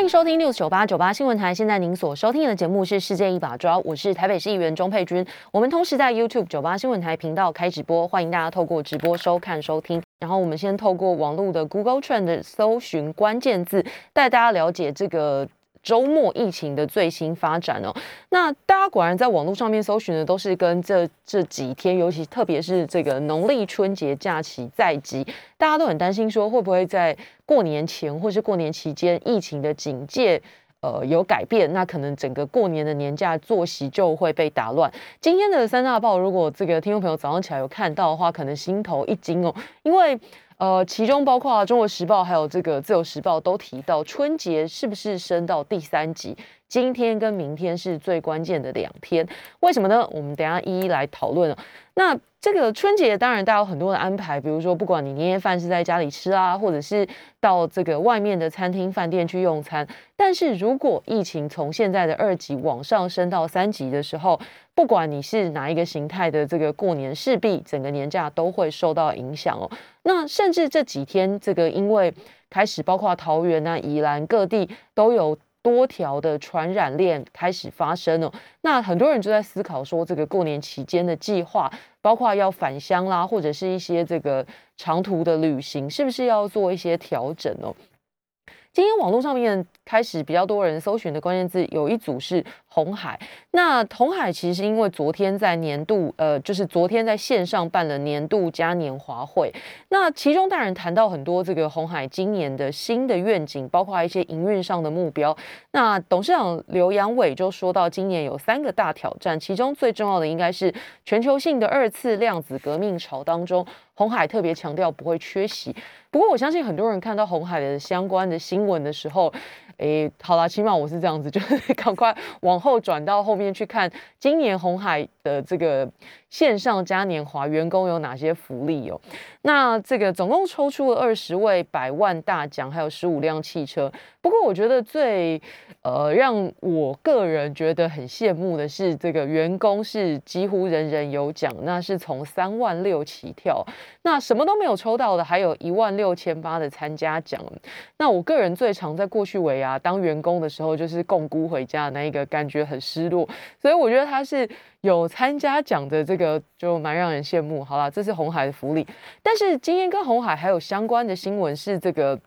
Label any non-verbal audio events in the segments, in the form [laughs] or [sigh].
欢迎收听六九八九八新闻台。现在您所收听的节目是《世界一把抓》，我是台北市议员钟佩君。我们同时在 YouTube 九八新闻台频道开直播，欢迎大家透过直播收看收听。然后我们先透过网络的 Google Trend 搜寻关键字，带大家了解这个。周末疫情的最新发展哦，那大家果然在网络上面搜寻的都是跟这这几天，尤其特别是这个农历春节假期在即，大家都很担心说会不会在过年前或是过年期间疫情的警戒呃有改变，那可能整个过年的年假作息就会被打乱。今天的三大报，如果这个听众朋友早上起来有看到的话，可能心头一惊哦，因为。呃，其中包括《中国时报》还有这个《自由时报》都提到，春节是不是升到第三级？今天跟明天是最关键的两天，为什么呢？我们等下一一来讨论。那这个春节当然大家有很多的安排，比如说不管你年夜饭是在家里吃啊，或者是到这个外面的餐厅、饭店去用餐。但是如果疫情从现在的二级往上升到三级的时候，不管你是哪一个形态的这个过年，势必整个年假都会受到影响哦。那甚至这几天，这个因为开始包括桃园啊、宜兰各地都有。多条的传染链开始发生了，那很多人就在思考说，这个过年期间的计划，包括要返乡啦，或者是一些这个长途的旅行，是不是要做一些调整哦？今天网络上面开始比较多人搜寻的关键字，有一组是红海。那红海其实是因为昨天在年度，呃，就是昨天在线上办了年度嘉年华会。那其中当然谈到很多这个红海今年的新的愿景，包括一些营运上的目标。那董事长刘阳伟就说到，今年有三个大挑战，其中最重要的应该是全球性的二次量子革命潮当中，红海特别强调不会缺席。不过我相信很多人看到红海的相关的新闻的时候，诶，好啦，起码我是这样子，就是 [laughs] 赶快往后转到后面去看今年红海的这个线上嘉年华员工有哪些福利哦。那这个总共抽出了二十位百万大奖，还有十五辆汽车。不过我觉得最呃让我个人觉得很羡慕的是，这个员工是几乎人人有奖，那是从三万六起跳。那什么都没有抽到的，还有一万六千八的参加奖。那我个人最常在过去尾牙当员工的时候，就是共估回家的那一个，感觉很失落。所以我觉得他是有参加奖的，这个就蛮让人羡慕。好了，这是红海的福利。但是今天跟红海还有相关的新闻是，这个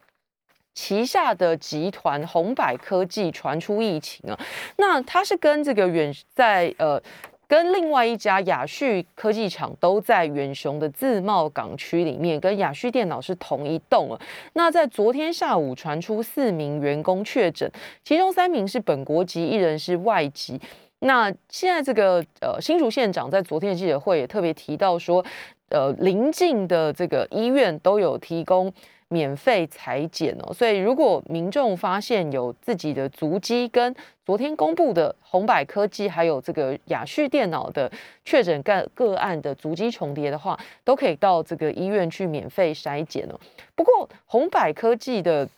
旗下的集团红百科技传出疫情啊。那它是跟这个远在呃，跟另外一家亚旭科技厂都在远雄的自贸港区里面，跟亚旭电脑是同一栋啊。那在昨天下午传出四名员工确诊，其中三名是本国籍，一人是外籍。那现在这个呃新竹县长在昨天的记者会也特别提到说。呃，邻近的这个医院都有提供免费裁剪哦，所以如果民众发现有自己的足迹跟昨天公布的红百科技还有这个雅旭电脑的确诊个个案的足迹重叠的话，都可以到这个医院去免费筛检哦。不过红百科技的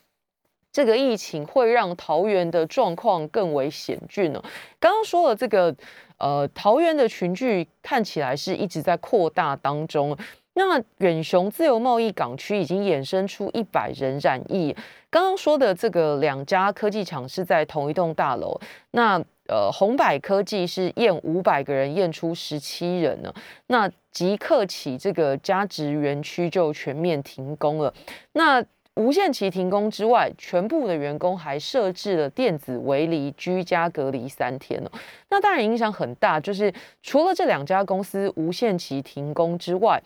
这个疫情会让桃园的状况更为险峻哦。刚刚说了这个。呃，桃园的群聚看起来是一直在扩大当中。那远雄自由贸易港区已经衍生出一百人染疫。刚刚说的这个两家科技厂是在同一栋大楼。那呃，红百科技是验五百个人，验出十七人呢。那即刻起，这个加值园区就全面停工了。那无限期停工之外，全部的员工还设置了电子围篱，居家隔离三天哦。那当然影响很大，就是除了这两家公司无限期停工之外，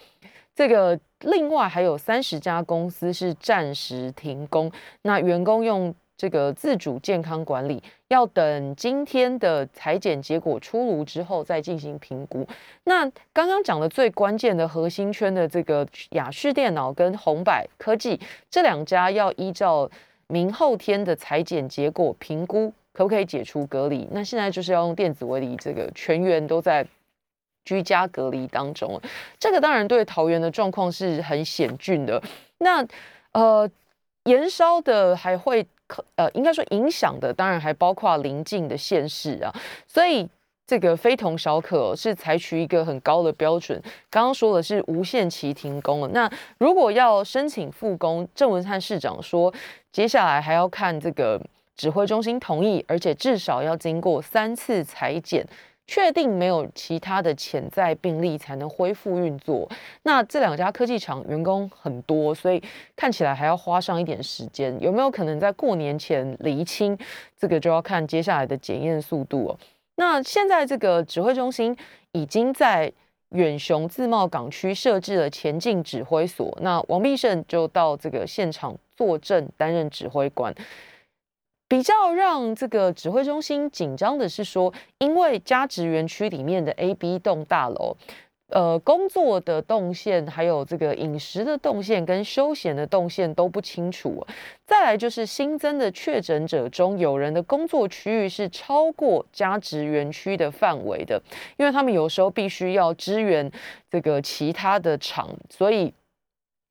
这个另外还有三十家公司是暂时停工，那员工用。这个自主健康管理要等今天的裁剪结果出炉之后再进行评估。那刚刚讲的最关键的核心圈的这个雅旭电脑跟红百科技这两家要依照明后天的裁剪结果评估可不可以解除隔离。那现在就是要用电子围篱，这个全员都在居家隔离当中。这个当然对桃园的状况是很险峻的。那呃。延烧的还会呃，应该说影响的，当然还包括邻近的县市啊，所以。这个非同小可，是采取一个很高的标准。刚刚说的是无限期停工了，那如果要申请复工，郑文灿市长说，接下来还要看这个指挥中心同意，而且至少要经过三次裁剪，确定没有其他的潜在病例，才能恢复运作。那这两家科技厂员工很多，所以看起来还要花上一点时间。有没有可能在过年前厘清？这个就要看接下来的检验速度哦。那现在这个指挥中心已经在远雄自贸港区设置了前进指挥所，那王必胜就到这个现场坐镇，担任指挥官。比较让这个指挥中心紧张的是说，因为加职园区里面的 A、B 栋大楼。呃，工作的动线，还有这个饮食的动线跟休闲的动线都不清楚。再来就是新增的确诊者中，有人的工作区域是超过加职园区的范围的，因为他们有时候必须要支援这个其他的厂，所以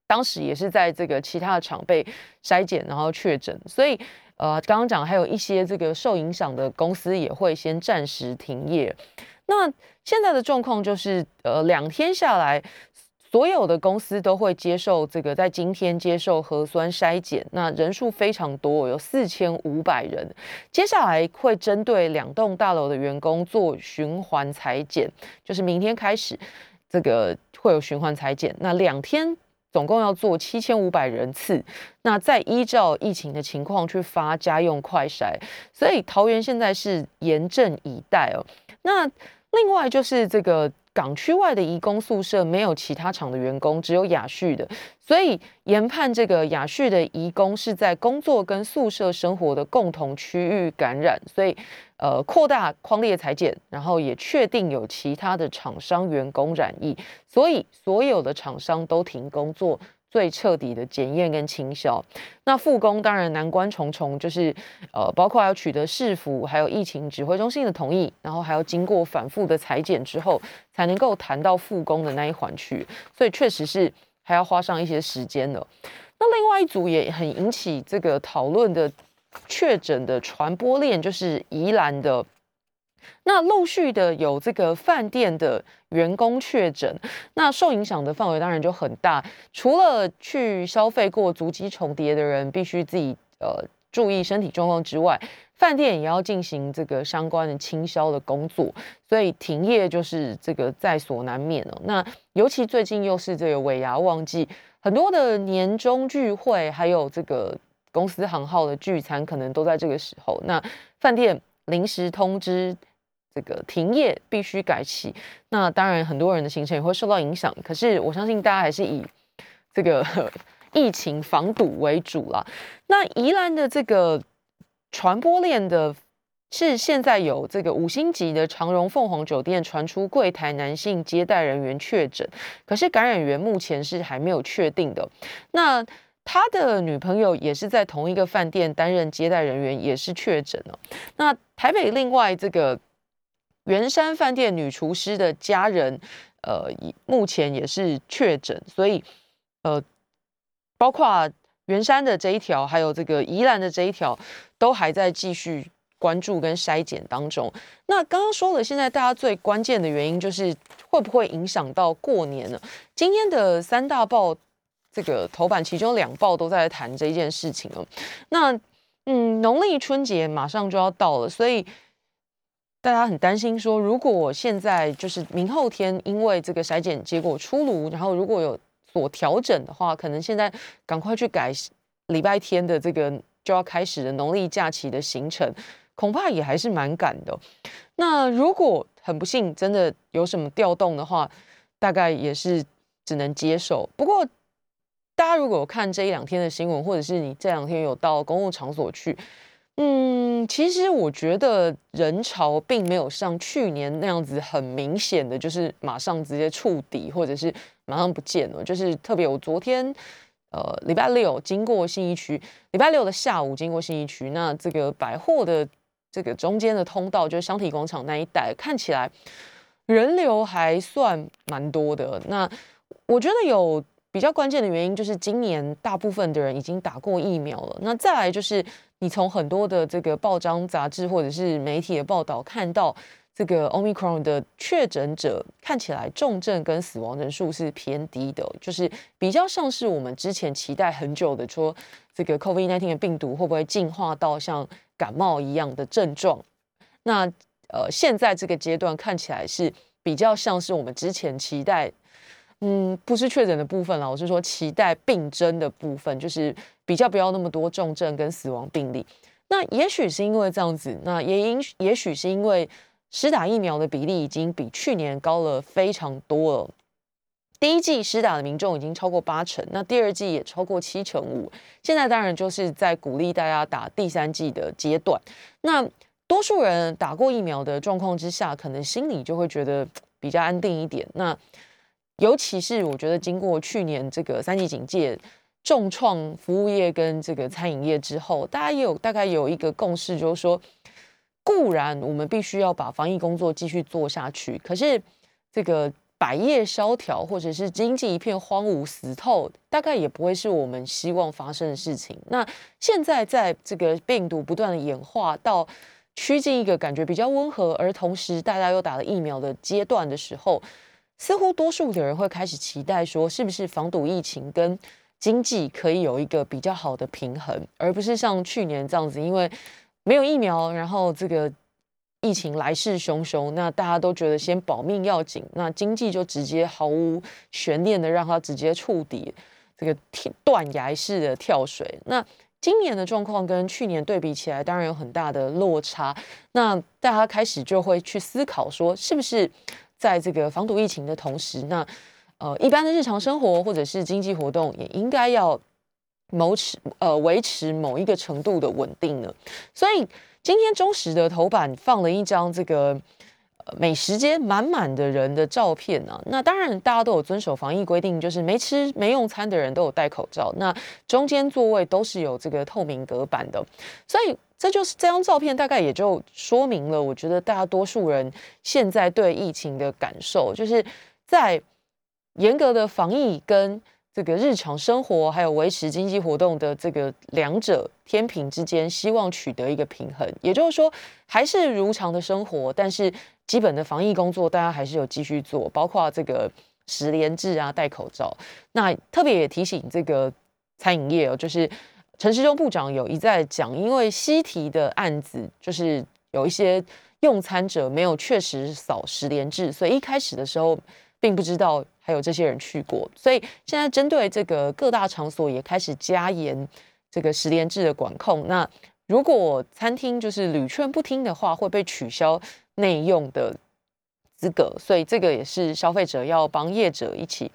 当时也是在这个其他的厂被筛检，然后确诊。所以呃，刚刚讲还有一些这个受影响的公司也会先暂时停业。那现在的状况就是，呃，两天下来，所有的公司都会接受这个，在今天接受核酸筛检，那人数非常多，有四千五百人。接下来会针对两栋大楼的员工做循环裁剪，就是明天开始，这个会有循环裁剪。那两天总共要做七千五百人次，那再依照疫情的情况去发家用快筛。所以桃园现在是严阵以待哦。那另外就是这个港区外的移工宿舍没有其他厂的员工，只有雅旭的，所以研判这个雅旭的移工是在工作跟宿舍生活的共同区域感染，所以呃扩大框列裁剪，然后也确定有其他的厂商员工染疫，所以所有的厂商都停工作。最彻底的检验跟清消，那复工当然难关重重，就是呃，包括要取得市府还有疫情指挥中心的同意，然后还要经过反复的裁剪之后，才能够谈到复工的那一环去，所以确实是还要花上一些时间的。那另外一组也很引起这个讨论的确诊的传播链，就是宜兰的。那陆续的有这个饭店的员工确诊，那受影响的范围当然就很大。除了去消费过足迹重叠的人必须自己呃注意身体状况之外，饭店也要进行这个相关的清消的工作，所以停业就是这个在所难免了。那尤其最近又是这个尾牙旺季，很多的年终聚会，还有这个公司行号的聚餐，可能都在这个时候。那饭店临时通知。这个停业必须改期，那当然很多人的行程也会受到影响。可是我相信大家还是以这个 [laughs] 疫情防堵为主啦。那宜兰的这个传播链的是现在有这个五星级的长荣凤凰酒店传出柜台男性接待人员确诊，可是感染源目前是还没有确定的。那他的女朋友也是在同一个饭店担任接待人员，也是确诊了。那台北另外这个。圆山饭店女厨师的家人，呃，目前也是确诊，所以，呃，包括圆山的这一条，还有这个宜兰的这一条，都还在继续关注跟筛检当中。那刚刚说了，现在大家最关键的原因就是会不会影响到过年呢？今天的三大报这个头版，其中两报都在谈这件事情哦。那，嗯，农历春节马上就要到了，所以。大家很担心说，如果现在就是明后天，因为这个筛检结果出炉，然后如果有所调整的话，可能现在赶快去改礼拜天的这个就要开始的农历假期的行程，恐怕也还是蛮赶的。那如果很不幸真的有什么调动的话，大概也是只能接受。不过，大家如果看这一两天的新闻，或者是你这两天有到公共场所去。嗯，其实我觉得人潮并没有像去年那样子很明显的，就是马上直接触底，或者是马上不见了。就是特别，我昨天呃礼拜六经过信义区，礼拜六的下午经过信义区，那这个百货的这个中间的通道，就是香体广场那一带，看起来人流还算蛮多的。那我觉得有比较关键的原因就是今年大部分的人已经打过疫苗了。那再来就是你从很多的这个报章杂志或者是媒体的报道看到，这个 Omicron 的确诊者看起来重症跟死亡人数是偏低的，就是比较像是我们之前期待很久的说，这个 COVID-19 的病毒会不会进化到像感冒一样的症状？那呃，现在这个阶段看起来是比较像是我们之前期待。嗯，不是确诊的部分了，我是说期待病征的部分，就是比较不要那么多重症跟死亡病例。那也许是因为这样子，那也因也许是因为施打疫苗的比例已经比去年高了非常多了。第一季施打的民众已经超过八成，那第二季也超过七成五。现在当然就是在鼓励大家打第三季的阶段。那多数人打过疫苗的状况之下，可能心里就会觉得比较安定一点。那尤其是我觉得，经过去年这个三级警戒重创服务业跟这个餐饮业之后，大家也有大概有一个共识，就是说，固然我们必须要把防疫工作继续做下去，可是这个百业萧条或者是经济一片荒芜死透，大概也不会是我们希望发生的事情。那现在在这个病毒不断的演化到趋近一个感觉比较温和，而同时大家又打了疫苗的阶段的时候。似乎多数的人会开始期待说，是不是防堵疫情跟经济可以有一个比较好的平衡，而不是像去年这样子，因为没有疫苗，然后这个疫情来势汹汹，那大家都觉得先保命要紧，那经济就直接毫无悬念的让它直接触底，这个断崖式的跳水。那今年的状况跟去年对比起来，当然有很大的落差。那大家开始就会去思考说，是不是？在这个防堵疫情的同时，那呃，一般的日常生活或者是经济活动也应该要谋持呃维持某一个程度的稳定了。所以今天中时的头版放了一张这个美食街满满的人的照片啊。那当然大家都有遵守防疫规定，就是没吃没用餐的人都有戴口罩。那中间座位都是有这个透明隔板的，所以。这就是这张照片，大概也就说明了，我觉得大多数人现在对疫情的感受，就是在严格的防疫跟这个日常生活，还有维持经济活动的这个两者天平之间，希望取得一个平衡。也就是说，还是如常的生活，但是基本的防疫工作，大家还是有继续做，包括这个十连制啊，戴口罩。那特别也提醒这个餐饮业哦，就是。陈时中部长有一再讲，因为西提的案子就是有一些用餐者没有确实扫十连制，所以一开始的时候并不知道还有这些人去过，所以现在针对这个各大场所也开始加严这个十连制的管控。那如果餐厅就是屡劝不听的话，会被取消内用的资格，所以这个也是消费者要帮业者一起。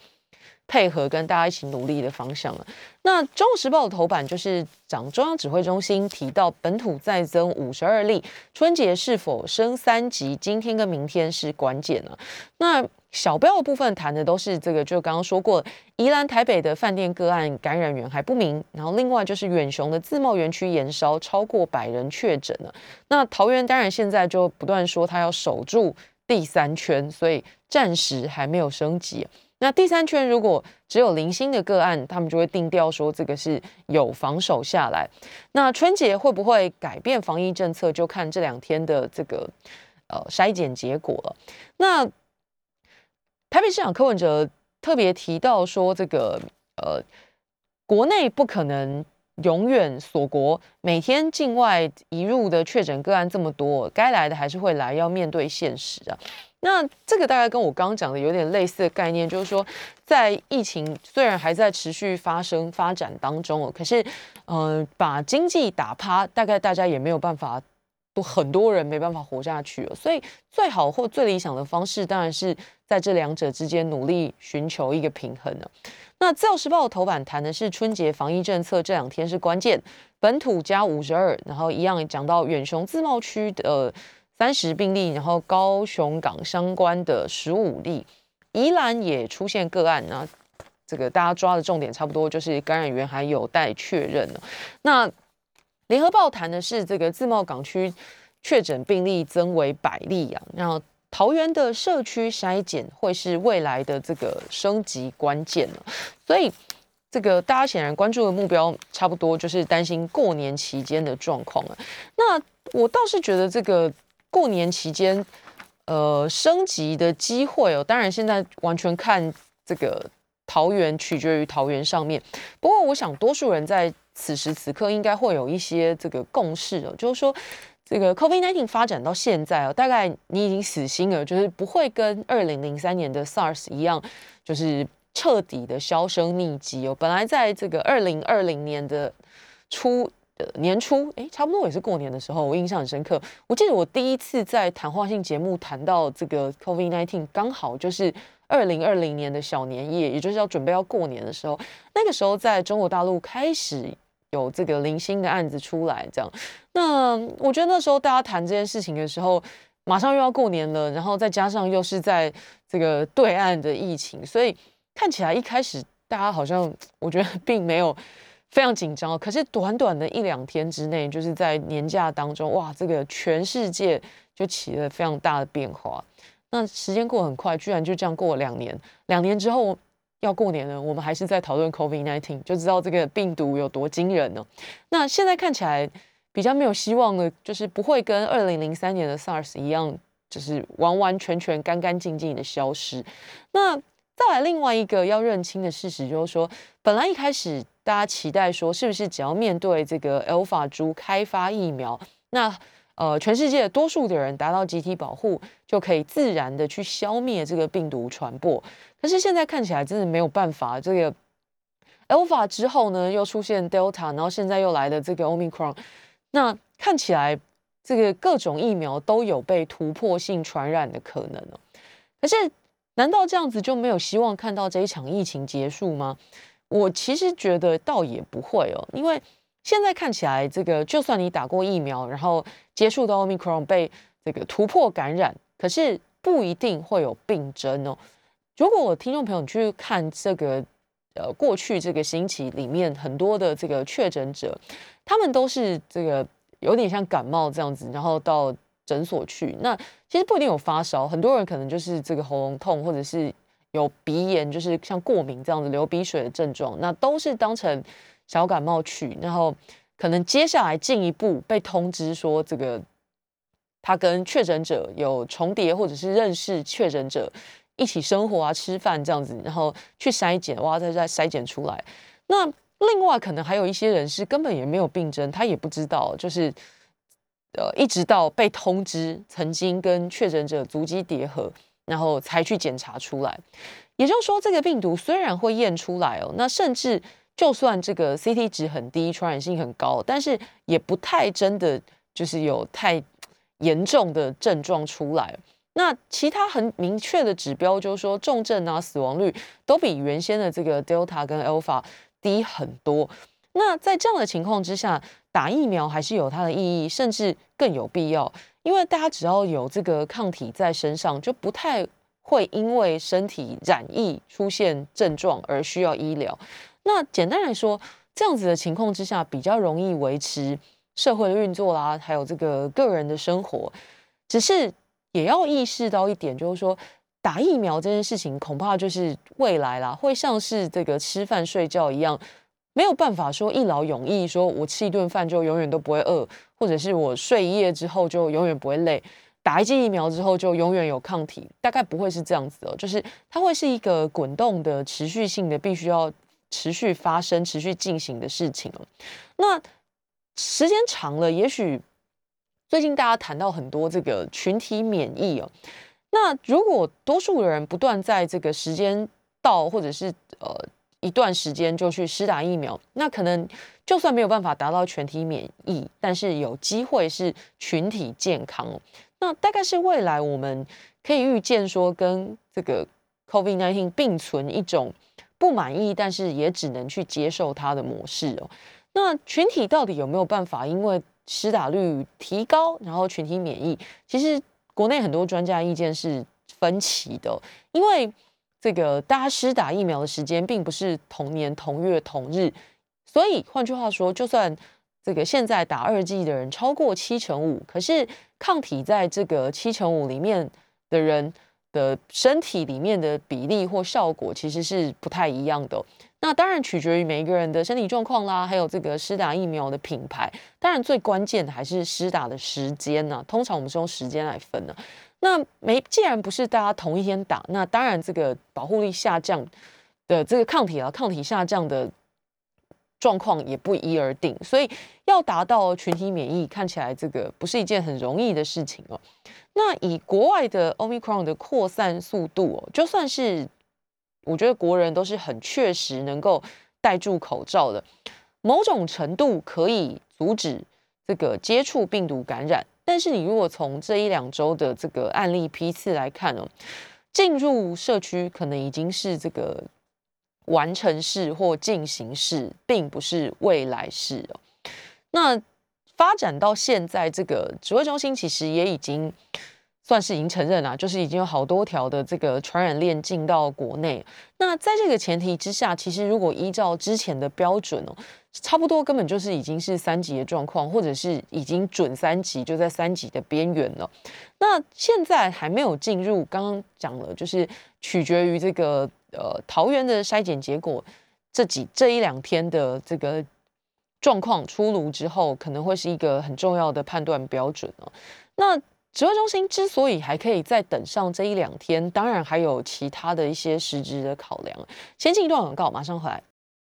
配合跟大家一起努力的方向了。那《中国时报》的头版就是讲中央指挥中心提到本土再增五十二例，春节是否升三级？今天跟明天是关键了。那小标的部分谈的都是这个，就刚刚说过，宜兰、台北的饭店个案感染源还不明。然后另外就是远雄的自贸园区延烧，超过百人确诊了。那桃园当然现在就不断说他要守住第三圈，所以暂时还没有升级。那第三圈如果只有零星的个案，他们就会定调说这个是有防守下来。那春节会不会改变防疫政策，就看这两天的这个呃筛检结果了。那台北市长柯文哲特别提到说，这个呃国内不可能永远锁国，每天境外移入的确诊个案这么多，该来的还是会来，要面对现实啊。那这个大概跟我刚刚讲的有点类似的概念，就是说，在疫情虽然还在持续发生发展当中哦，可是，嗯，把经济打趴，大概大家也没有办法，都很多人没办法活下去了。所以，最好或最理想的方式，当然是在这两者之间努力寻求一个平衡呢。那《自由时报》的头版谈的是春节防疫政策，这两天是关键，本土加五十二，然后一样讲到远雄自贸区的。三十病例，然后高雄港相关的十五例，宜兰也出现个案，那这个大家抓的重点差不多就是感染源还有待确认呢。那联合报谈的是这个自贸港区确诊病例增为百例啊，然后桃园的社区筛检会是未来的这个升级关键了，所以这个大家显然关注的目标差不多就是担心过年期间的状况了。那我倒是觉得这个过年期间，呃，升级的机会哦，当然现在完全看这个桃园取决于桃园上面。不过我想多数人在此时此刻应该会有一些这个共识哦，就是说。这个 COVID-19 发展到现在哦，大概你已经死心了，就是不会跟二零零三年的 SARS 一样，就是彻底的销声匿迹哦。本来在这个二零二零年的初的年初，哎，差不多也是过年的时候，我印象很深刻。我记得我第一次在谈话性节目谈到这个 COVID-19，刚好就是二零二零年的小年夜，也就是要准备要过年的时候，那个时候在中国大陆开始。有这个零星的案子出来，这样，那我觉得那时候大家谈这件事情的时候，马上又要过年了，然后再加上又是在这个对岸的疫情，所以看起来一开始大家好像我觉得并没有非常紧张。可是短短的一两天之内，就是在年假当中，哇，这个全世界就起了非常大的变化。那时间过很快，居然就这样过了两年。两年之后。要过年了，我们还是在讨论 COVID-19，就知道这个病毒有多惊人呢。那现在看起来比较没有希望的，就是不会跟二零零三年的 SARS 一样，就是完完全全干干净净的消失。那再来另外一个要认清的事实，就是说，本来一开始大家期待说，是不是只要面对这个 Alpha 株开发疫苗，那呃，全世界多数的人达到集体保护，就可以自然的去消灭这个病毒传播。可是现在看起来真的没有办法。这个 Alpha 之后呢，又出现 Delta，然后现在又来的这个 Omicron，那看起来这个各种疫苗都有被突破性传染的可能哦。可是，难道这样子就没有希望看到这一场疫情结束吗？我其实觉得倒也不会哦，因为。现在看起来，这个就算你打过疫苗，然后接触到 Omicron 被这个突破感染，可是不一定会有病症哦。如果我听众朋友你去看这个，呃，过去这个星期里面很多的这个确诊者，他们都是这个有点像感冒这样子，然后到诊所去，那其实不一定有发烧，很多人可能就是这个喉咙痛，或者是有鼻炎，就是像过敏这样子流鼻水的症状，那都是当成。小感冒去，然后可能接下来进一步被通知说，这个他跟确诊者有重叠，或者是认识确诊者一起生活啊、吃饭这样子，然后去筛检，哇，再再筛检出来。那另外可能还有一些人是根本也没有病症，他也不知道，就是呃，一直到被通知曾经跟确诊者足迹叠合，然后才去检查出来。也就是说，这个病毒虽然会验出来哦，那甚至。就算这个 CT 值很低，传染性很高，但是也不太真的就是有太严重的症状出来。那其他很明确的指标，就是说重症啊、死亡率都比原先的这个 Delta 跟 Alpha 低很多。那在这样的情况之下，打疫苗还是有它的意义，甚至更有必要，因为大家只要有这个抗体在身上，就不太会因为身体染疫出现症状而需要医疗。那简单来说，这样子的情况之下，比较容易维持社会的运作啦，还有这个个人的生活。只是也要意识到一点，就是说打疫苗这件事情，恐怕就是未来啦，会像是这个吃饭睡觉一样，没有办法说一劳永逸，说我吃一顿饭就永远都不会饿，或者是我睡一夜之后就永远不会累，打一剂疫苗之后就永远有抗体，大概不会是这样子哦，就是它会是一个滚动的、持续性的，必须要。持续发生、持续进行的事情了。那时间长了，也许最近大家谈到很多这个群体免疫哦。那如果多数的人不断在这个时间到，或者是呃一段时间就去施打疫苗，那可能就算没有办法达到全体免疫，但是有机会是群体健康。那大概是未来我们可以预见说，跟这个 COVID-19 并存一种。不满意，但是也只能去接受他的模式哦。那群体到底有没有办法？因为施打率提高，然后群体免疫，其实国内很多专家意见是分歧的。因为这个大家施打疫苗的时间并不是同年同月同日，所以换句话说，就算这个现在打二剂的人超过七成五，可是抗体在这个七成五里面。的人的身体里面的比例或效果其实是不太一样的。那当然取决于每一个人的身体状况啦，还有这个施打疫苗的品牌。当然最关键的还是施打的时间呢。通常我们是用时间来分的。那没，既然不是大家同一天打，那当然这个保护力下降的这个抗体啊，抗体下降的状况也不一而定。所以要达到群体免疫，看起来这个不是一件很容易的事情哦。那以国外的 Omicron 的扩散速度哦，就算是。我觉得国人都是很确实能够戴住口罩的，某种程度可以阻止这个接触病毒感染。但是你如果从这一两周的这个案例批次来看哦，进入社区可能已经是这个完成式或进行式，并不是未来式哦。那发展到现在，这个指挥中心其实也已经。算是已经承认了，就是已经有好多条的这个传染链进到国内。那在这个前提之下，其实如果依照之前的标准哦，差不多根本就是已经是三级的状况，或者是已经准三级，就在三级的边缘了。那现在还没有进入，刚刚讲了，就是取决于这个呃桃园的筛检结果，这几这一两天的这个状况出炉之后，可能会是一个很重要的判断标准哦。那指挥中心之所以还可以再等上这一两天，当然还有其他的一些实质的考量。先进一段广告，马上回来。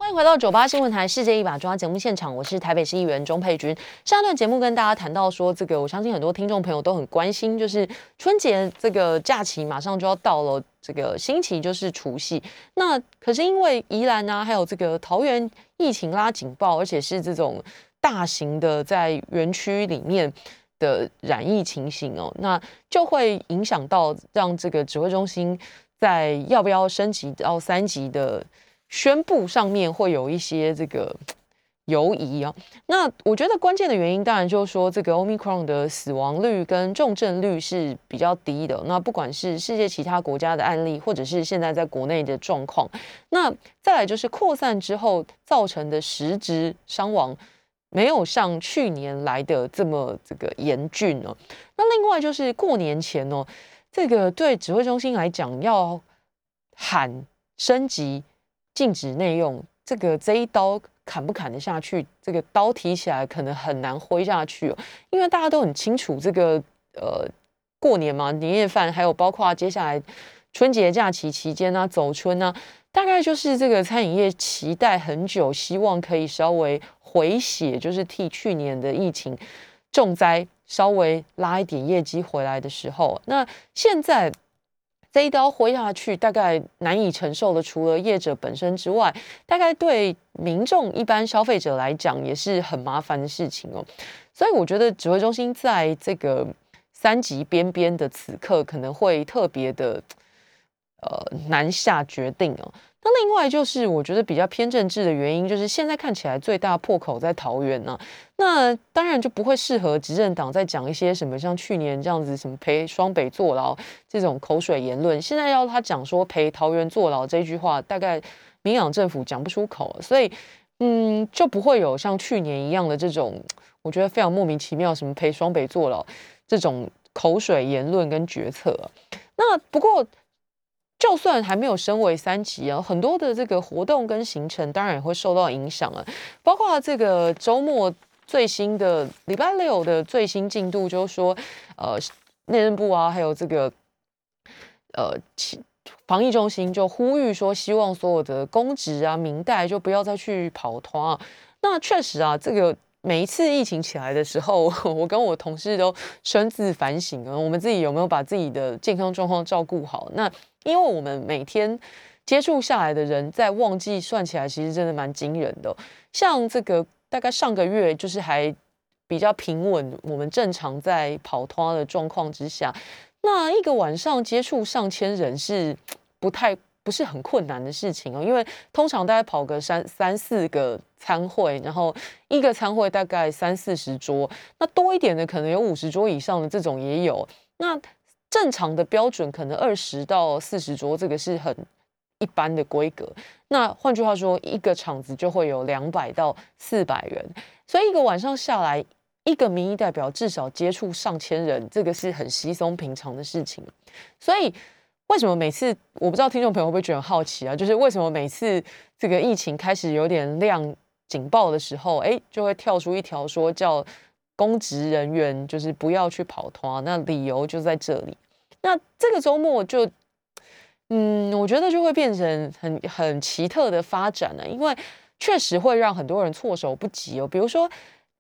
欢迎回到九八新闻台《世界一把抓》节目现场，我是台北市议员钟佩君。上一段节目跟大家谈到说，这个我相信很多听众朋友都很关心，就是春节这个假期马上就要到了，这个星期就是除夕。那可是因为宜兰啊，还有这个桃园疫情拉警报，而且是这种大型的在园区里面。的染疫情形哦，那就会影响到让这个指挥中心在要不要升级到三级的宣布上面会有一些这个 [tsk] 犹疑啊。那我觉得关键的原因当然就是说，这个 Omicron 的死亡率跟重症率是比较低的。那不管是世界其他国家的案例，或者是现在在国内的状况，那再来就是扩散之后造成的实质伤亡。没有像去年来的这么这个严峻哦。那另外就是过年前哦，这个对指挥中心来讲，要喊升级、禁止内用，这个这一刀砍不砍得下去？这个刀提起来可能很难挥下去哦，因为大家都很清楚，这个呃过年嘛，年夜饭，还有包括接下来春节假期期间啊，走春啊，大概就是这个餐饮业期待很久，希望可以稍微。回血就是替去年的疫情重灾稍微拉一点业绩回来的时候，那现在这一刀挥下去，大概难以承受的，除了业者本身之外，大概对民众一般消费者来讲也是很麻烦的事情哦。所以我觉得指挥中心在这个三级边边的此刻，可能会特别的呃难下决定哦。那另外就是，我觉得比较偏政治的原因，就是现在看起来最大破口在桃园呢。那当然就不会适合执政党再讲一些什么像去年这样子什么陪双北坐牢这种口水言论。现在要他讲说陪桃园坐牢这句话，大概民党政府讲不出口，所以嗯，就不会有像去年一样的这种，我觉得非常莫名其妙什么陪双北坐牢这种口水言论跟决策。那不过。就算还没有升为三级啊，很多的这个活动跟行程当然也会受到影响啊。包括这个周末最新的礼拜六的最新进度，就是说，呃，内政部啊，还有这个呃防疫中心就呼吁说，希望所有的公职啊、民代就不要再去跑团啊。那确实啊，这个每一次疫情起来的时候，[laughs] 我跟我同事都深自反省啊，我们自己有没有把自己的健康状况照顾好？那因为我们每天接触下来的人，在旺季算起来，其实真的蛮惊人的。像这个大概上个月，就是还比较平稳，我们正常在跑团的状况之下，那一个晚上接触上千人是不太不是很困难的事情哦。因为通常大概跑个三三四个餐会，然后一个餐会大概三四十桌，那多一点的可能有五十桌以上的这种也有。那正常的标准可能二十到四十桌，这个是很一般的规格。那换句话说，一个场子就会有两百到四百人，所以一个晚上下来，一个民意代表至少接触上千人，这个是很稀松平常的事情。所以为什么每次我不知道听众朋友会不会觉得好奇啊？就是为什么每次这个疫情开始有点亮警报的时候，哎，就会跳出一条说叫公职人员就是不要去跑团，那理由就在这里。那这个周末就。嗯，我觉得就会变成很很奇特的发展了，因为确实会让很多人措手不及哦。比如说，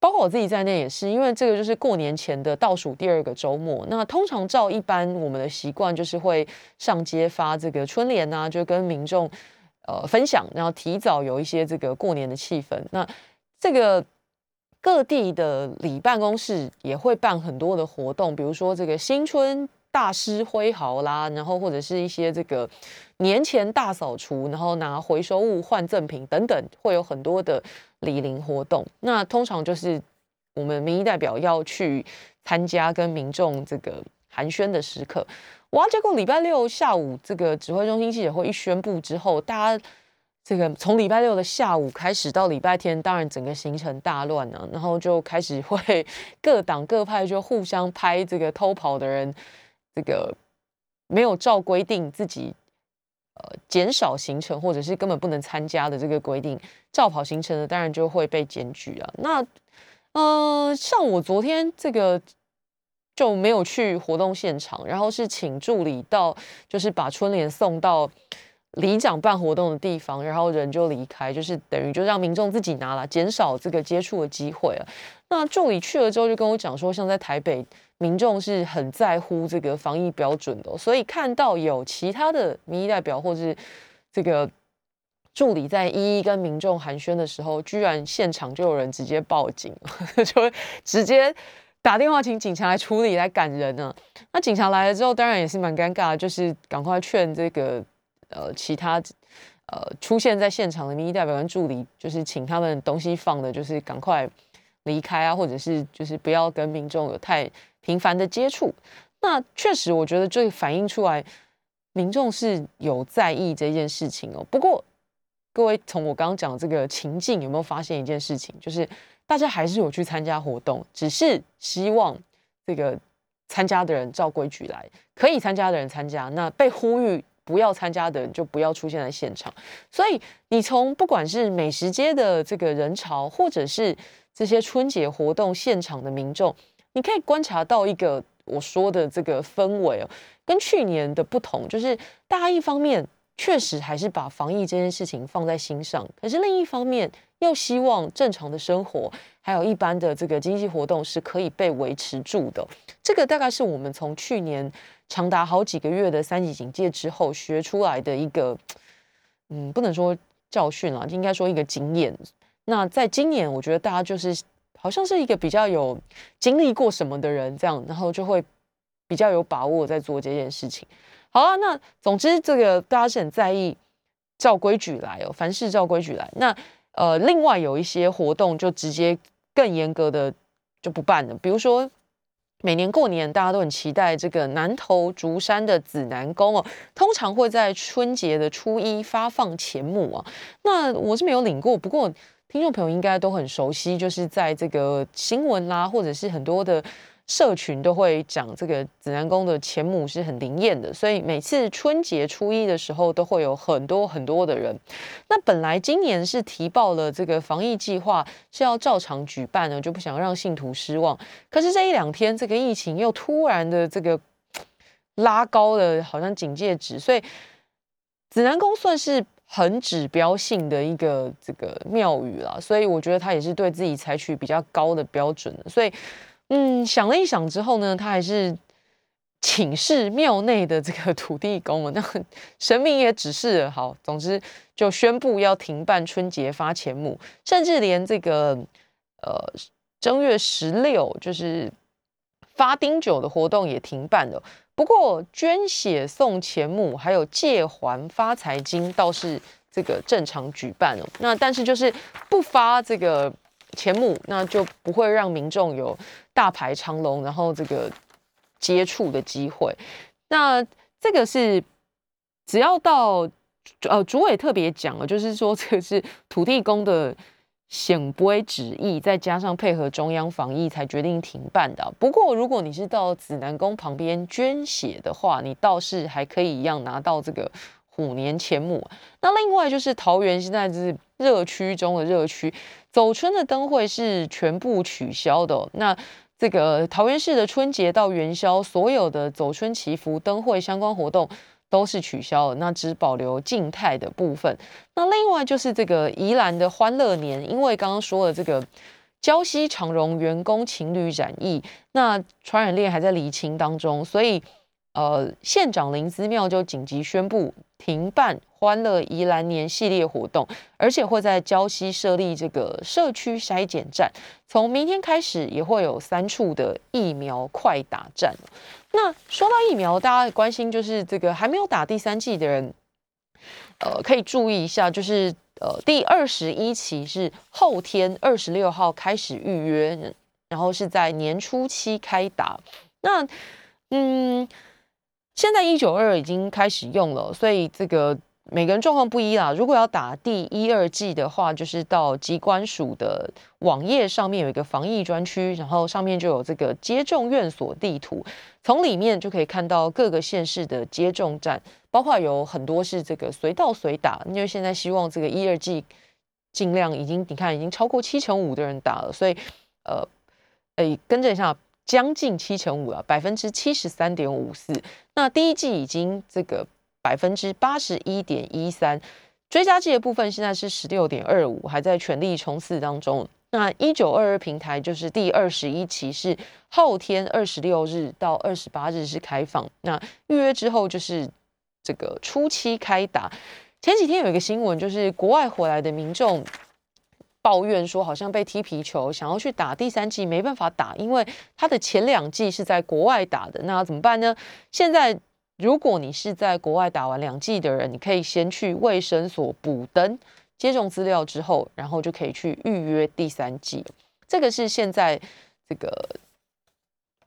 包括我自己在内也是，因为这个就是过年前的倒数第二个周末。那通常照一般我们的习惯，就是会上街发这个春联啊，就跟民众呃分享，然后提早有一些这个过年的气氛。那这个各地的里办公室也会办很多的活动，比如说这个新春。大师挥毫啦，然后或者是一些这个年前大扫除，然后拿回收物换赠品等等，会有很多的礼林活动。那通常就是我们民意代表要去参加跟民众这个寒暄的时刻。哇，结果礼拜六下午这个指挥中心记者会一宣布之后，大家这个从礼拜六的下午开始到礼拜天，当然整个行程大乱啊，然后就开始会各党各派就互相拍这个偷跑的人。这个没有照规定自己呃减少行程，或者是根本不能参加的这个规定，照跑行程的当然就会被检举啊。那呃，像我昨天这个就没有去活动现场，然后是请助理到，就是把春联送到里长办活动的地方，然后人就离开，就是等于就让民众自己拿了，减少这个接触的机会啊。那助理去了之后就跟我讲说，像在台北。民众是很在乎这个防疫标准的，所以看到有其他的民意代表或是这个助理在一一跟民众寒暄的时候，居然现场就有人直接报警，[laughs] 就直接打电话请警察来处理来赶人呢。那警察来了之后，当然也是蛮尴尬，就是赶快劝这个呃其他呃出现在现场的民意代表跟助理，就是请他们东西放的，就是赶快离开啊，或者是就是不要跟民众有太。频繁的接触，那确实，我觉得这反映出来民众是有在意这件事情哦。不过，各位从我刚刚讲这个情境，有没有发现一件事情？就是大家还是有去参加活动，只是希望这个参加的人照规矩来，可以参加的人参加，那被呼吁不要参加的人就不要出现在现场。所以，你从不管是美食街的这个人潮，或者是这些春节活动现场的民众。你可以观察到一个我说的这个氛围哦，跟去年的不同，就是大家一方面确实还是把防疫这件事情放在心上，可是另一方面又希望正常的生活，还有一般的这个经济活动是可以被维持住的。这个大概是我们从去年长达好几个月的三级警戒之后学出来的一个，嗯，不能说教训啊，应该说一个经验。那在今年，我觉得大家就是。好像是一个比较有经历过什么的人，这样，然后就会比较有把握在做这件事情。好啊，那总之这个大家是很在意照规矩来哦，凡事照规矩来。那呃，另外有一些活动就直接更严格的就不办了，比如说每年过年大家都很期待这个南投竹山的紫南宫哦，通常会在春节的初一发放钱母啊。那我是没有领过，不过。听众朋友应该都很熟悉，就是在这个新闻啦，或者是很多的社群都会讲这个紫南宫的前母是很灵验的，所以每次春节初一的时候都会有很多很多的人。那本来今年是提报了这个防疫计划是要照常举办的，就不想让信徒失望。可是这一两天这个疫情又突然的这个拉高了，好像警戒值，所以紫南宫算是。很指标性的一个这个庙宇啦，所以我觉得他也是对自己采取比较高的标准。所以，嗯，想了一想之后呢，他还是请示庙内的这个土地公了，那 [laughs] 神明也指示了，好，总之就宣布要停办春节发钱母，甚至连这个呃正月十六就是发丁酒的活动也停办了。不过捐血送钱母，还有借还发财金，倒是这个正常举办哦。那但是就是不发这个钱母，那就不会让民众有大排长龙，然后这个接触的机会。那这个是只要到呃主委特别讲了，就是说这个是土地公的显不会旨意，再加上配合中央防疫才决定停办的。不过，如果你是到紫南宫旁边捐血的话，你倒是还可以一样拿到这个虎年钱母。那另外就是桃园现在是热区中的热区，走春的灯会是全部取消的。那这个桃园市的春节到元宵，所有的走春祈福灯会相关活动。都是取消了，那只保留静态的部分。那另外就是这个宜兰的欢乐年，因为刚刚说了这个礁溪长荣员工情侣染疫，那传染链还在厘清当中，所以呃，县长林姿妙就紧急宣布停办欢乐宜兰年系列活动，而且会在礁溪设立这个社区筛检站，从明天开始也会有三处的疫苗快打站。那说到疫苗，大家关心就是这个还没有打第三剂的人，呃，可以注意一下，就是呃，第二十一期是后天二十六号开始预约，然后是在年初期开打。那嗯，现在一九二已经开始用了，所以这个。每个人状况不一啦。如果要打第一、二剂的话，就是到机关署的网页上面有一个防疫专区，然后上面就有这个接种院所地图，从里面就可以看到各个县市的接种站，包括有很多是这个随到随打，因为现在希望这个一、二剂尽量已经你看已经超过七成五的人打了，所以呃，诶，跟着一下，将近七成五了，百分之七十三点五四。那第一季已经这个。百分之八十一点一三，追加剂的部分现在是十六点二五，还在全力冲刺当中。那一九二二平台就是第二十一期，是后天二十六日到二十八日是开放。那预约之后就是这个初期开打。前几天有一个新闻，就是国外回来的民众抱怨说，好像被踢皮球，想要去打第三季没办法打，因为他的前两季是在国外打的。那怎么办呢？现在。如果你是在国外打完两剂的人，你可以先去卫生所补登接种资料之后，然后就可以去预约第三剂。这个是现在这个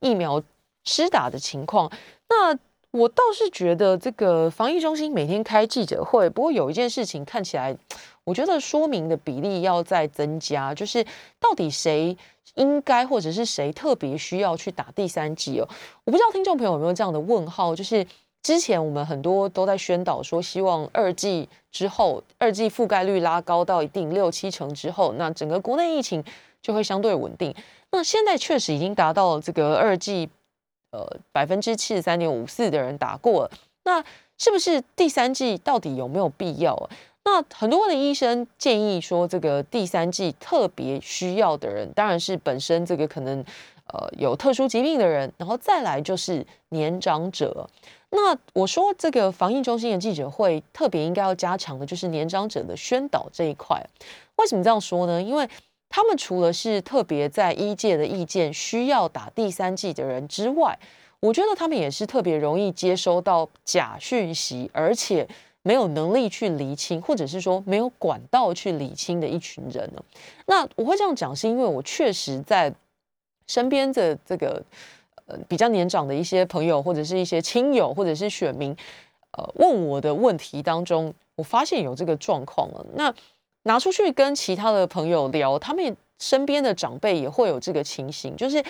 疫苗施打的情况。那我倒是觉得这个防疫中心每天开记者会，不过有一件事情看起来，我觉得说明的比例要再增加，就是到底谁。应该或者是谁特别需要去打第三剂哦？我不知道听众朋友有没有这样的问号，就是之前我们很多都在宣导说，希望二剂之后，二剂覆盖率拉高到一定六七成之后，那整个国内疫情就会相对稳定。那现在确实已经达到这个二剂，呃，百分之七十三点五四的人打过了，那是不是第三剂到底有没有必要？那很多的医生建议说，这个第三季特别需要的人，当然是本身这个可能呃有特殊疾病的人，然后再来就是年长者。那我说这个防疫中心的记者会特别应该要加强的，就是年长者的宣导这一块。为什么这样说呢？因为他们除了是特别在医界的意见需要打第三季的人之外，我觉得他们也是特别容易接收到假讯息，而且。没有能力去理清，或者是说没有管道去理清的一群人呢？那我会这样讲，是因为我确实在身边的这个呃比较年长的一些朋友，或者是一些亲友，或者是选民，呃问我的问题当中，我发现有这个状况了。那拿出去跟其他的朋友聊，他们身边的长辈也会有这个情形，就是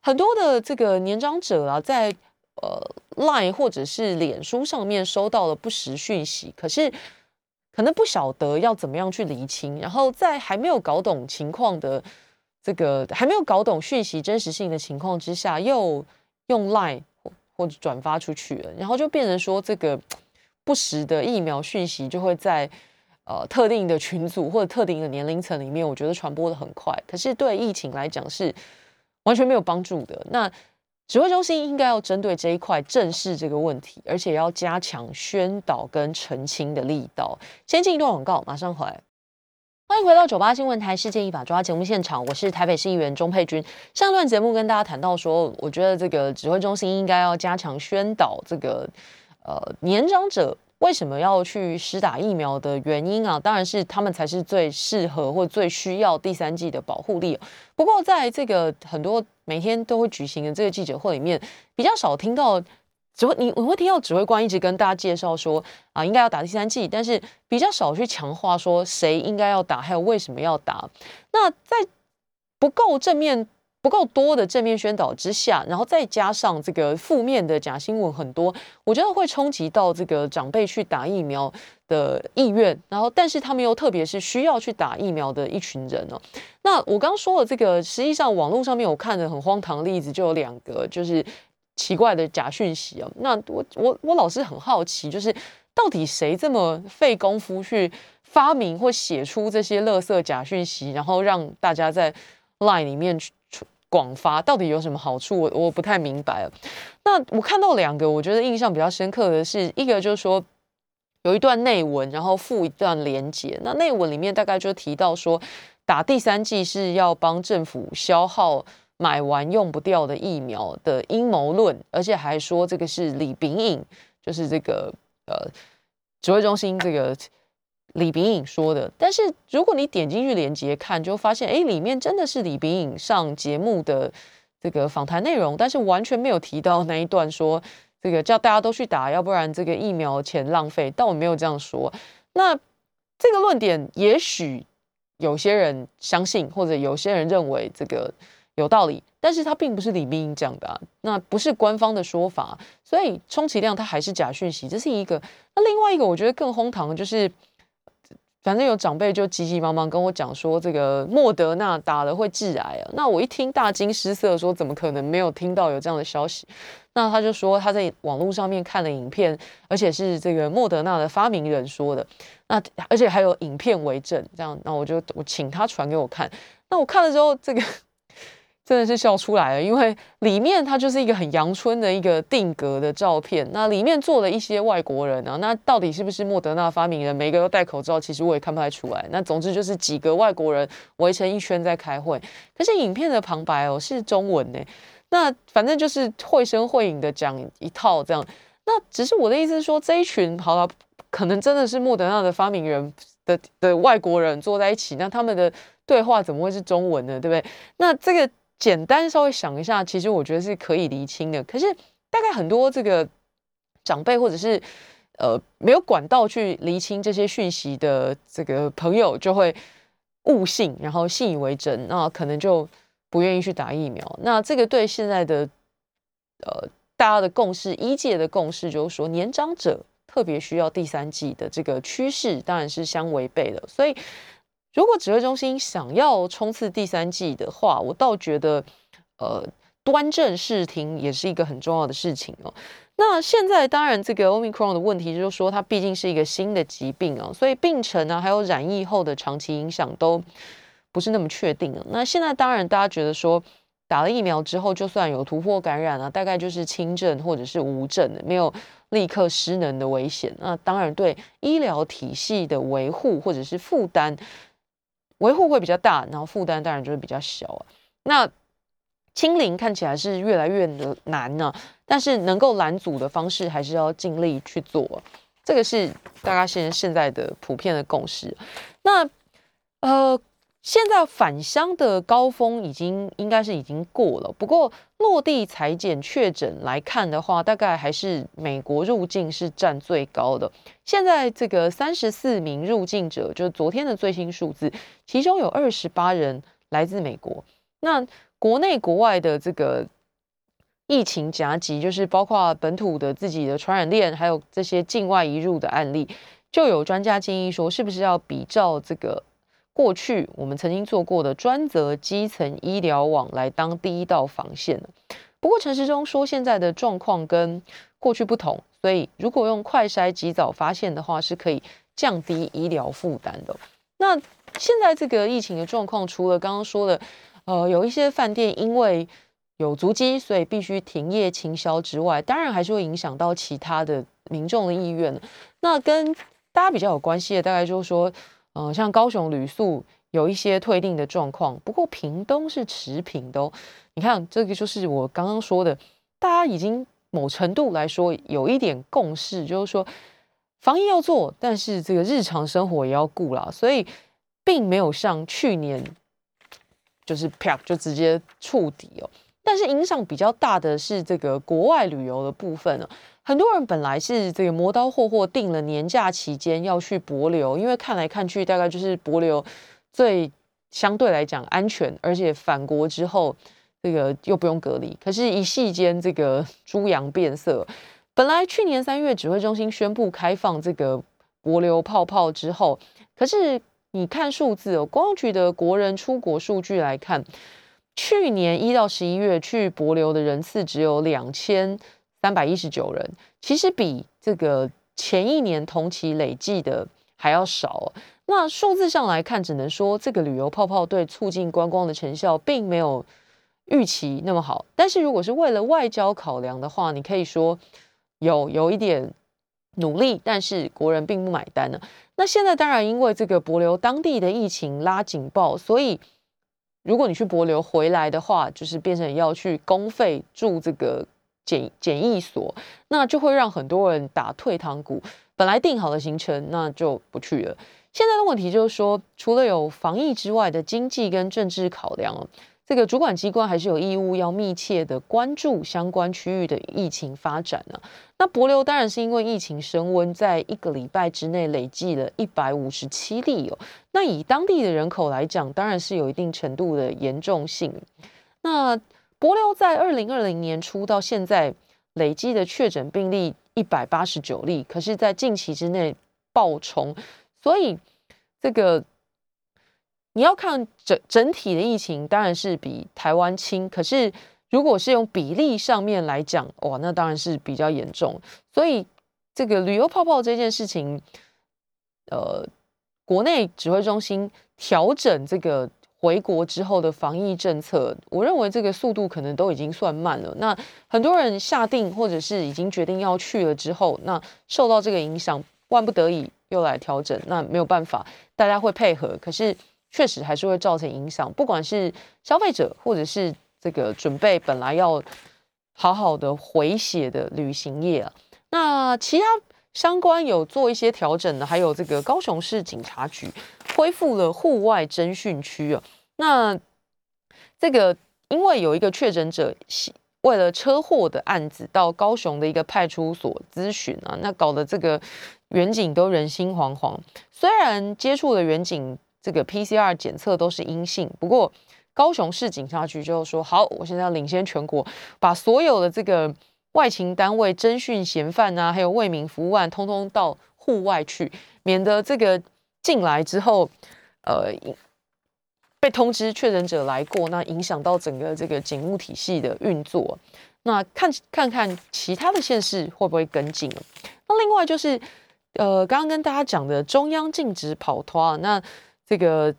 很多的这个年长者啊，在。呃，Line 或者是脸书上面收到了不实讯息，可是可能不晓得要怎么样去厘清，然后在还没有搞懂情况的这个还没有搞懂讯息真实性的情况之下，又用 Line 或者转发出去了，然后就变成说这个不实的疫苗讯息就会在呃特定的群组或者特定的年龄层里面，我觉得传播的很快，可是对疫情来讲是完全没有帮助的。那指挥中心应该要针对这一块正视这个问题，而且要加强宣导跟澄清的力道。先进一段广告，马上回来。欢迎回到九八新闻台《世界一把抓》节目现场，我是台北市议员钟佩君。上段节目跟大家谈到说，我觉得这个指挥中心应该要加强宣导这个呃年长者。为什么要去施打疫苗的原因啊？当然是他们才是最适合或最需要第三季的保护力。不过，在这个很多每天都会举行的这个记者会里面，比较少听到指挥你我会听到指挥官一直跟大家介绍说啊，应该要打第三剂，但是比较少去强化说谁应该要打，还有为什么要打。那在不够正面。不够多的正面宣导之下，然后再加上这个负面的假新闻很多，我觉得会冲击到这个长辈去打疫苗的意愿。然后，但是他们又特别是需要去打疫苗的一群人哦。那我刚刚说的这个，实际上网络上面我看的很荒唐的例子就有两个，就是奇怪的假讯息哦。那我我我老是很好奇，就是到底谁这么费功夫去发明或写出这些垃圾假讯息，然后让大家在 Line 里面去。广发到底有什么好处？我我不太明白。那我看到两个，我觉得印象比较深刻的是，一个就是说有一段内文，然后附一段连结。那内文里面大概就提到说，打第三剂是要帮政府消耗买完用不掉的疫苗的阴谋论，而且还说这个是李炳颖，就是这个呃指挥中心这个。李炳颖说的，但是如果你点进去连接看，就发现哎，里面真的是李炳颖上节目的这个访谈内容，但是完全没有提到那一段说这个叫大家都去打，要不然这个疫苗钱浪费。但我没有这样说。那这个论点，也许有些人相信，或者有些人认为这个有道理，但是他并不是李炳颖讲的，那不是官方的说法，所以充其量它还是假讯息，这是一个。那另外一个，我觉得更荒唐的就是。反正有长辈就急急忙忙跟我讲说，这个莫德纳打了会致癌啊。那我一听大惊失色，说怎么可能没有听到有这样的消息？那他就说他在网络上面看了影片，而且是这个莫德纳的发明人说的。那而且还有影片为证，这样，那我就我请他传给我看。那我看了之后，这个。真的是笑出来了，因为里面它就是一个很阳春的一个定格的照片。那里面坐了一些外国人啊，那到底是不是莫德纳发明人？每个都戴口罩，其实我也看不太出来。那总之就是几个外国人围成一圈在开会。可是影片的旁白哦是中文呢，那反正就是绘声绘影的讲一套这样。那只是我的意思是说，这一群好了，可能真的是莫德纳的发明人的的外国人坐在一起，那他们的对话怎么会是中文呢？对不对？那这个。简单稍微想一下，其实我觉得是可以厘清的。可是大概很多这个长辈或者是呃没有管道去厘清这些讯息的这个朋友，就会误信，然后信以为真，那可能就不愿意去打疫苗。那这个对现在的呃大家的共识，一届的共识就是说，年长者特别需要第三季的这个趋势，当然是相违背的。所以。如果指挥中心想要冲刺第三季的话，我倒觉得，呃，端正视听也是一个很重要的事情哦。那现在当然，这个 Omicron 的问题就是说，它毕竟是一个新的疾病啊，所以病程啊，还有染疫后的长期影响都不是那么确定啊。那现在当然，大家觉得说，打了疫苗之后，就算有突破感染啊，大概就是轻症或者是无症的，没有立刻失能的危险。那当然，对医疗体系的维护或者是负担。维护会比较大，然后负担当然就会比较小啊。那清零看起来是越来越难呢，但是能够拦阻的方式还是要尽力去做，这个是大家现现在的普遍的共识。那呃。现在返乡的高峰已经应该是已经过了，不过落地裁剪确诊来看的话，大概还是美国入境是占最高的。现在这个三十四名入境者，就是昨天的最新数字，其中有二十八人来自美国。那国内国外的这个疫情夹击，就是包括本土的自己的传染链，还有这些境外移入的案例，就有专家建议说，是不是要比照这个。过去我们曾经做过的专责基层医疗网来当第一道防线不过陈时中说现在的状况跟过去不同，所以如果用快筛及早发现的话，是可以降低医疗负担的。那现在这个疫情的状况，除了刚刚说的，呃，有一些饭店因为有足迹，所以必须停业清销之外，当然还是会影响到其他的民众的意愿。那跟大家比较有关系的，大概就是说。嗯，像高雄旅宿有一些退订的状况，不过屏东是持平的哦。你看，这个就是我刚刚说的，大家已经某程度来说有一点共识，就是说防疫要做，但是这个日常生活也要顾啦，所以并没有像去年就是啪就直接触底哦。但是影响比较大的是这个国外旅游的部分呢。很多人本来是这个磨刀霍霍定了年假期间要去博流，因为看来看去大概就是博流最相对来讲安全，而且返国之后这个又不用隔离。可是，一夕间这个猪羊变色。本来去年三月指挥中心宣布开放这个博流泡泡之后，可是你看数字哦，公安局的国人出国数据来看，去年一到十一月去博流的人次只有两千。三百一十九人，其实比这个前一年同期累计的还要少。那数字上来看，只能说这个旅游泡泡对促进观光的成效并没有预期那么好。但是如果是为了外交考量的话，你可以说有有一点努力，但是国人并不买单呢。那现在当然因为这个博流当地的疫情拉警报，所以如果你去博流回来的话，就是变成要去公费住这个。检检疫所，那就会让很多人打退堂鼓。本来定好的行程，那就不去了。现在的问题就是说，除了有防疫之外的经济跟政治考量，这个主管机关还是有义务要密切的关注相关区域的疫情发展呢。那博流当然是因为疫情升温，在一个礼拜之内累计了一百五十七例哦。那以当地的人口来讲，当然是有一定程度的严重性。那博流在二零二零年初到现在累计的确诊病例一百八十九例，可是，在近期之内爆冲，所以这个你要看整整体的疫情，当然是比台湾轻。可是，如果是用比例上面来讲，哇，那当然是比较严重。所以，这个旅游泡泡这件事情，呃，国内指挥中心调整这个。回国之后的防疫政策，我认为这个速度可能都已经算慢了。那很多人下定或者是已经决定要去了之后，那受到这个影响，万不得已又来调整，那没有办法，大家会配合，可是确实还是会造成影响。不管是消费者或者是这个准备本来要好好的回血的旅行业啊，那其他相关有做一些调整的，还有这个高雄市警察局恢复了户外侦讯区啊。那这个，因为有一个确诊者为了车祸的案子到高雄的一个派出所咨询啊，那搞得这个远景都人心惶惶。虽然接触的远景这个 PCR 检测都是阴性，不过高雄市警察局就说：好，我现在要领先全国，把所有的这个外勤单位侦讯嫌犯啊，还有为民服务案，通通到户外去，免得这个进来之后，呃。被通知确诊者来过，那影响到整个这个警务体系的运作。那看看看其他的县市会不会跟进那另外就是，呃，刚刚跟大家讲的中央禁止跑脱，那这个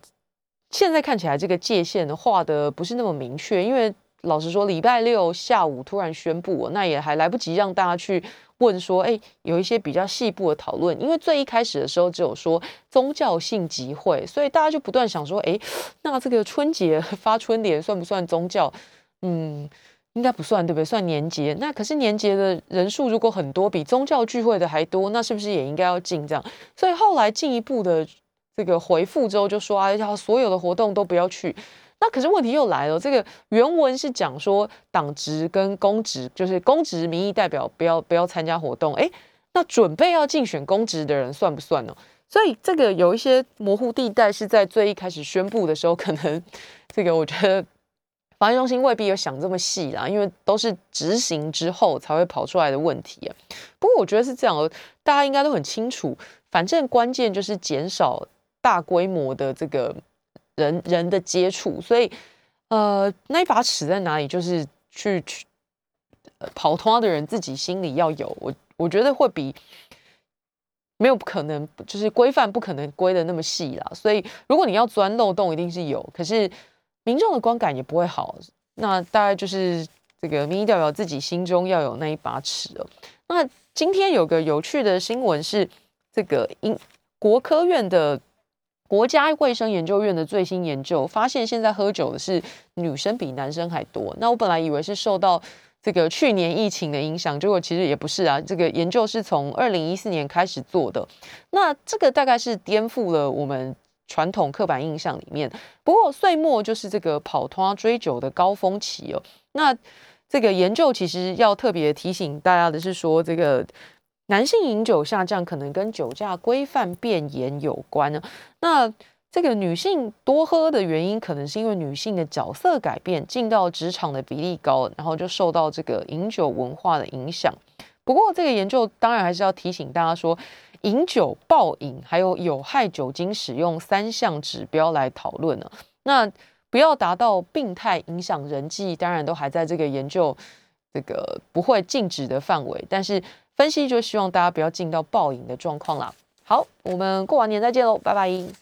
现在看起来这个界限画的不是那么明确，因为老实说，礼拜六下午突然宣布，那也还来不及让大家去。问说，哎，有一些比较细部的讨论，因为最一开始的时候只有说宗教性集会，所以大家就不断想说，哎，那这个春节 [laughs] 发春联算不算宗教？嗯，应该不算，对不对？算年节。那可是年节的人数如果很多，比宗教聚会的还多，那是不是也应该要禁这样？所以后来进一步的这个回复之后，就说啊，要所有的活动都不要去。那可是问题又来了，这个原文是讲说党职跟公职，就是公职民意代表不要不要参加活动，哎，那准备要竞选公职的人算不算呢？所以这个有一些模糊地带是在最一开始宣布的时候，可能 [laughs] 这个我觉得防疫中心未必有想这么细啦，因为都是执行之后才会跑出来的问题啊。不过我觉得是这样，大家应该都很清楚，反正关键就是减少大规模的这个。人人的接触，所以呃，那一把尺在哪里？就是去去跑通的人自己心里要有我，我觉得会比没有不可能，就是规范不可能规的那么细啦。所以如果你要钻漏洞，一定是有，可是民众的观感也不会好。那大概就是这个民意代表自己心中要有那一把尺哦。那今天有个有趣的新闻是，这个英国科院的。国家卫生研究院的最新研究发现，现在喝酒的是女生比男生还多。那我本来以为是受到这个去年疫情的影响，结果其实也不是啊。这个研究是从二零一四年开始做的，那这个大概是颠覆了我们传统刻板印象里面。不过岁末就是这个跑团追酒的高峰期哦。那这个研究其实要特别提醒大家的是说，这个男性饮酒下降可能跟酒驾规范变严有关呢。那这个女性多喝的原因，可能是因为女性的角色改变，进到职场的比例高，然后就受到这个饮酒文化的影响。不过，这个研究当然还是要提醒大家说，饮酒、暴饮还有有害酒精使用三项指标来讨论呢。那不要达到病态影响人际，当然都还在这个研究这个不会禁止的范围。但是分析就希望大家不要进到暴饮的状况啦。好，我们过完年再见喽，拜拜。